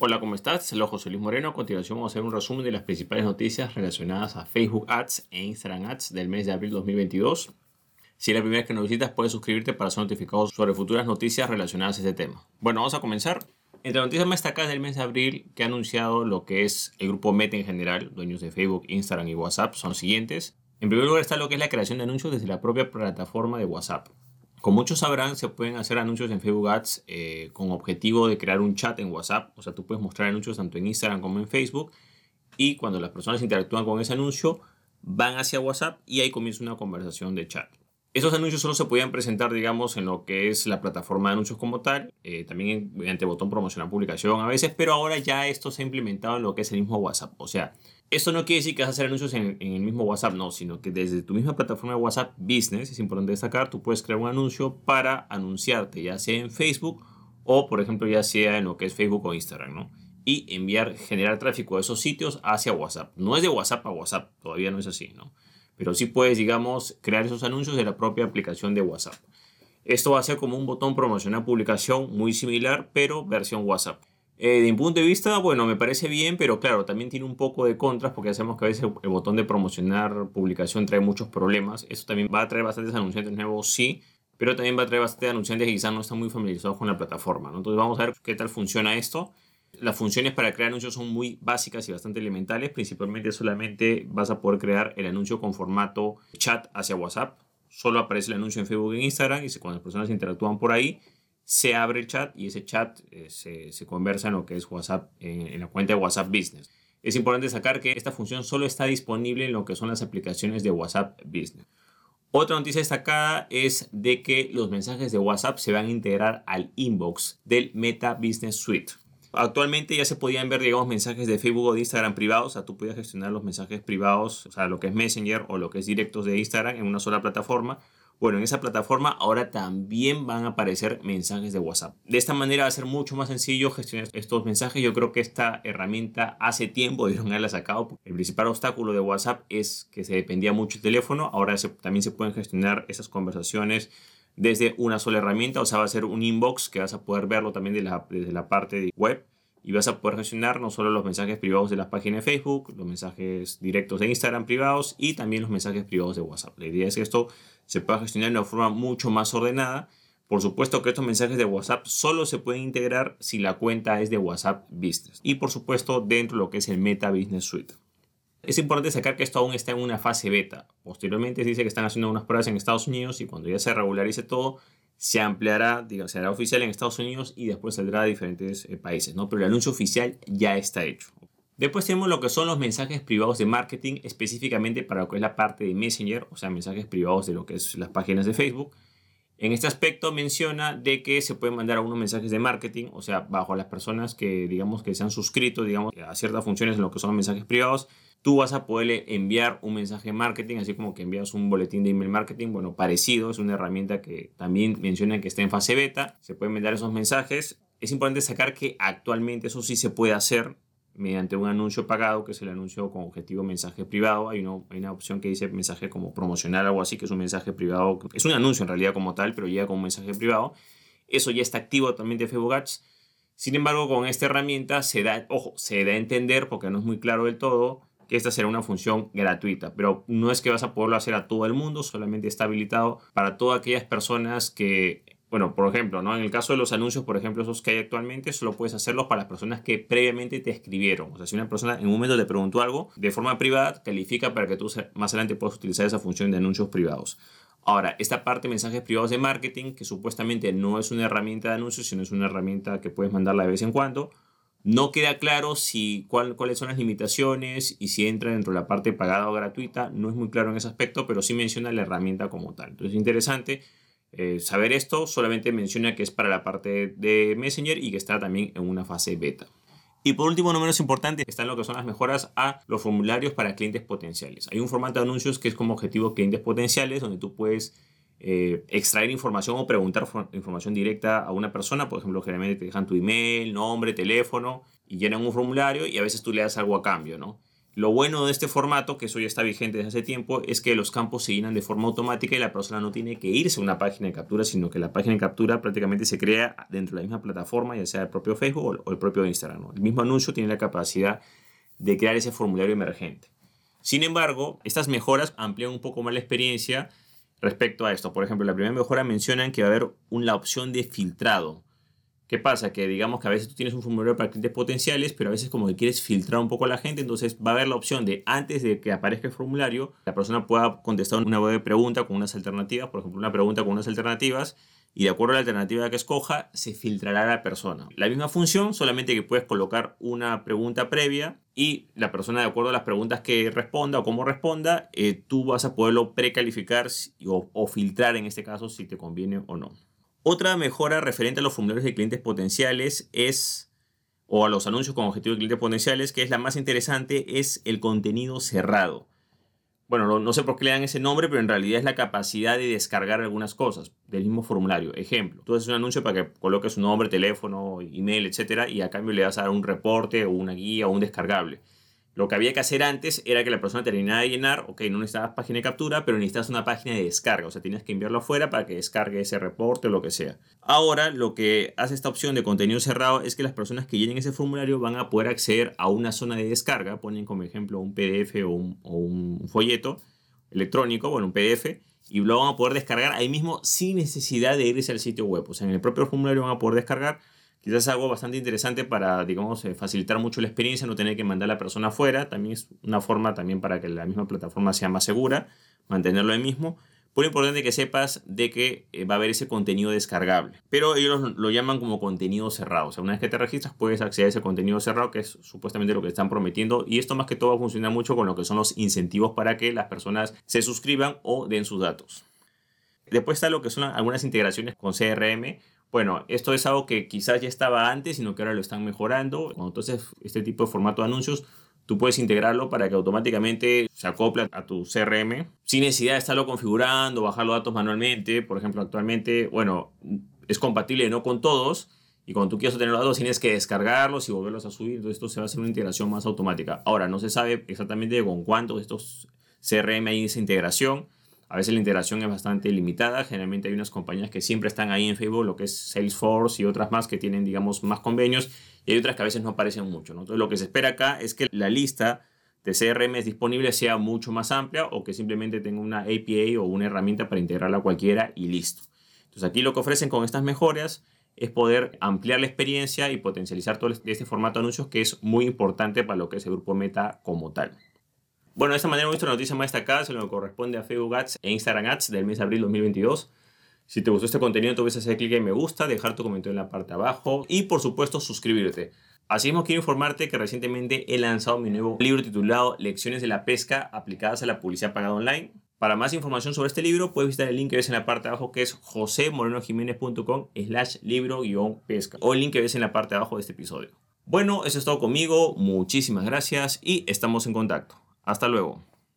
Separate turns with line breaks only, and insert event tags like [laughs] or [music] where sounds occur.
Hola, ¿cómo estás? Soy José Luis Moreno. A continuación vamos a hacer un resumen de las principales noticias relacionadas a Facebook Ads e Instagram Ads del mes de abril 2022. Si es la primera vez que nos visitas, puedes suscribirte para ser notificado sobre futuras noticias relacionadas a este tema. Bueno, vamos a comenzar. Entre las noticias más destacadas del mes de abril que ha anunciado lo que es el grupo Meta en general, dueños de Facebook, Instagram y WhatsApp, son los siguientes. En primer lugar está lo que es la creación de anuncios desde la propia plataforma de WhatsApp. Como muchos sabrán, se pueden hacer anuncios en Facebook Ads eh, con objetivo de crear un chat en WhatsApp. O sea, tú puedes mostrar anuncios tanto en Instagram como en Facebook. Y cuando las personas interactúan con ese anuncio, van hacia WhatsApp y ahí comienza una conversación de chat. Esos anuncios solo se podían presentar, digamos, en lo que es la plataforma de anuncios como tal, eh, también mediante botón promocionar publicación a veces, pero ahora ya esto se ha implementado en lo que es el mismo WhatsApp. O sea, esto no quiere decir que vas a hacer anuncios en, el mismo WhatsApp, no, sino que desde tu misma plataforma de WhatsApp Business, es importante destacar, tú puedes crear un anuncio para anunciarte, ya sea en Facebook o, por ejemplo, ya sea en lo que es Facebook o Instagram, ¿no? Y enviar, generar tráfico de esos sitios hacia WhatsApp. No es de WhatsApp a WhatsApp, todavía no es así, ¿no? Pero sí puedes, digamos, crear esos anuncios de la propia aplicación de WhatsApp. Esto va a ser como un botón promocionar publicación muy similar, pero versión WhatsApp. Eh, de mi punto de vista, bueno, me parece bien, pero claro, también tiene un poco de contras porque sabemos que a veces el botón de promocionar publicación trae muchos problemas. Eso también va a traer bastantes anunciantes nuevos, sí, pero también va a traer bastantes anunciantes que quizás no están muy familiarizados con la plataforma. Entonces vamos a ver qué tal funciona esto. Las funciones para crear anuncios son muy básicas y bastante elementales. Principalmente solamente vas a poder crear el anuncio con formato chat hacia WhatsApp. Solo aparece el anuncio en Facebook e Instagram y cuando las personas interactúan por ahí, se abre el chat y ese chat eh, se, conversa en lo que es WhatsApp, en, la cuenta de WhatsApp Business. Es importante sacar que esta función solo está disponible en lo que son las aplicaciones de WhatsApp Business. Otra noticia destacada es de que los mensajes de WhatsApp se van a integrar al inbox del Meta Business Suite. Actualmente ya se podían ver, digamos, mensajes de Facebook o de Instagram privados. O sea, tú podías gestionar los mensajes privados, o sea, lo que es Messenger o lo que es directos de Instagram en una sola plataforma. Bueno, en esa plataforma ahora también van a aparecer mensajes de WhatsApp. De esta manera va a ser mucho más sencillo gestionar estos mensajes. Yo creo que esta herramienta hace tiempo [laughs] debieron haberla sacado. El principal obstáculo de WhatsApp es que se dependía mucho el teléfono. Ahora también se pueden gestionar esas conversaciones desde una sola herramienta. O sea, va a ser un inbox que vas a poder verlo también desde la parte de web y vas a poder gestionar no solo los mensajes privados de las páginas de Facebook, los mensajes directos de Instagram privados y también los mensajes privados de WhatsApp. La idea es que esto se pueda gestionar de una forma mucho más ordenada. Por supuesto que estos mensajes de WhatsApp solo se pueden integrar si la cuenta es de WhatsApp Business y por supuesto dentro de lo que es el Meta Business Suite. Es importante sacar que esto aún está en una fase beta. Posteriormente se dice que están haciendo unas pruebas en Estados Unidos y cuando ya se regularice todo, se ampliará, digamos, será oficial en Estados Unidos y después saldrá a diferentes eh, países, ¿no? Pero el anuncio oficial ya está hecho. Después tenemos lo que son los mensajes privados de marketing, específicamente para lo que es la parte de Messenger, o sea, mensajes privados de lo que es las páginas de Facebook. En este aspecto menciona de que se pueden mandar algunos mensajes de marketing, o sea, bajo las personas que digamos que se han suscrito, digamos, a ciertas funciones en lo que son los mensajes privados, tú vas a poder enviar un mensaje marketing, así como que envías un boletín de email marketing, bueno, parecido, es una herramienta que también menciona que está en fase beta, se pueden enviar esos mensajes. Es importante sacar que actualmente eso sí se puede hacer mediante un anuncio pagado, que es el anuncio con objetivo mensaje privado. Hay, hay una opción que dice mensaje como promocional algo así, que es un mensaje privado, es un anuncio en realidad como tal, pero llega como mensaje privado. Eso ya está activo también de Facebook Ads. Sin embargo, con esta herramienta se da, ojo, se da a entender, porque no es muy claro del todo, que esta será una función gratuita, pero no es que vas a poderlo hacer a todo el mundo, solamente está habilitado para todas aquellas personas que, bueno, por ejemplo, ¿no? en el caso de los anuncios, por ejemplo, esos que hay actualmente, solo puedes hacerlos para las personas que previamente te escribieron. O sea, si una persona en un momento te preguntó algo de forma privada, califica para que tú más adelante puedas utilizar esa función de anuncios privados. Ahora, esta parte de mensajes privados de marketing, que supuestamente no es una herramienta de anuncios, sino es una herramienta que puedes mandarla de vez en cuando, no queda claro si, cuáles son las limitaciones y si entra dentro de la parte pagada o gratuita. No es muy claro en ese aspecto, pero sí menciona la herramienta como tal. Entonces es interesante eh, saber esto. Solamente menciona que es para la parte de Messenger y que está también en una fase beta. Y por último, no menos importante, están lo que son las mejoras a los formularios para clientes potenciales. Hay un formato de anuncios que es como objetivo clientes potenciales, donde tú puedes eh, extraer información o preguntar información directa a una persona. Por ejemplo, generalmente te dejan tu email, nombre, teléfono y llenan un formulario y a veces tú le das algo a cambio, ¿no? Lo bueno de este formato, que eso ya está vigente desde hace tiempo, es que los campos se llenan de forma automática y la persona no tiene que irse a una página de captura, sino que la página de captura prácticamente se crea dentro de la misma plataforma, ya sea el propio Facebook o el propio Instagram. El mismo anuncio tiene la capacidad de crear ese formulario emergente. Sin embargo, estas mejoras amplían un poco más la experiencia respecto a esto. Por ejemplo, la primera mejora mencionan que va a haber una opción de filtrado. ¿Qué pasa? Que digamos que a veces tú tienes un formulario para clientes potenciales, pero a veces como que quieres filtrar un poco a la gente, entonces va a haber la opción de antes de que aparezca el formulario, la persona pueda contestar una de pregunta con unas alternativas, por ejemplo, una pregunta con unas alternativas, y de acuerdo a la alternativa que escoja, se filtrará la persona. La misma función, solamente que puedes colocar una pregunta previa y la persona, de acuerdo a las preguntas que responda o cómo responda, eh, tú vas a poderlo precalificar o, o filtrar en este caso si te conviene o no. Otra mejora referente a los formularios de clientes potenciales es, o a los anuncios con objetivo de clientes potenciales, que es la más interesante, es el contenido cerrado. Bueno, no, sé por qué le dan ese nombre, pero en realidad es la capacidad de descargar algunas cosas del mismo formulario. Ejemplo, tú haces un anuncio para que coloques su nombre, teléfono, email, etcétera, y a cambio le vas a dar un reporte o una guía o un descargable. Lo que había que hacer antes era que la persona terminara de llenar, ok, no necesitabas página de captura, pero necesitas una página de descarga, o sea, tienes que enviarlo afuera para que descargue ese reporte o lo que sea. Ahora, lo que hace esta opción de contenido cerrado es que las personas que llenen ese formulario van a poder acceder a una zona de descarga, ponen como ejemplo un PDF o un, o un folleto electrónico, bueno, un PDF, y lo van a poder descargar ahí mismo sin necesidad de irse al sitio web. O sea, en el propio formulario van a poder descargar Quizás algo bastante interesante para, digamos, eh, facilitar mucho la experiencia, no tener que mandar a la persona afuera. También es una forma también para que la misma plataforma sea más segura, mantenerlo ahí mismo. Por importante que sepas de que eh, va a haber ese contenido descargable. Pero ellos lo, llaman como contenido cerrado. O sea, una vez que te registras puedes acceder a ese contenido cerrado, que es supuestamente lo que están prometiendo. Y esto más que todo va a funcionar mucho con lo que son los incentivos para que las personas se suscriban o den sus datos. Después está lo que son algunas integraciones con CRM bueno, esto es algo que quizás ya estaba antes, sino que ahora lo están mejorando. Cuando entonces este tipo de formato de anuncios, tú puedes integrarlo para que automáticamente se acople a tu CRM sin necesidad de estarlo configurando, bajar los datos manualmente. Por ejemplo, actualmente, bueno, es compatible no con todos. Y cuando tú quieres obtener los datos tienes que descargarlos y volverlos a subir. Entonces esto se va a hacer una integración más automática. Ahora, no se sabe exactamente con cuántos de estos CRM hay esa integración. A veces la integración es bastante limitada. Generalmente hay unas compañías que siempre están ahí en Facebook, lo que es Salesforce y otras más que tienen, digamos, más convenios. Y hay otras que a veces no aparecen mucho. Entonces lo que se espera acá es que la lista de CRM disponible sea mucho más amplia o que simplemente tenga una API o una herramienta para integrarla cualquiera y listo. Entonces aquí lo que ofrecen con estas mejoras es poder ampliar la experiencia y potencializar todo este formato de anuncios que es muy importante para lo que es el grupo Meta como tal. Bueno, de esta manera la noticia más destacada sobre lo corresponde a Facebook Ads e Instagram Ads del mes de abril 2022. Si te gustó este contenido, te puedes hacer clic en me gusta, dejar tu comentario en la parte de abajo y por supuesto suscribirte. Asimismo, quiero informarte que recientemente he lanzado mi nuevo libro titulado Lecciones de la pesca aplicadas a la publicidad pagada online. Para más información sobre este libro, puedes visitar el link que ves en la parte de abajo que es josemorenojiménez.com slash libro-pesca o el link que ves en la parte de abajo de este episodio. Bueno, eso es todo conmigo, muchísimas gracias y estamos en contacto. Hasta luego.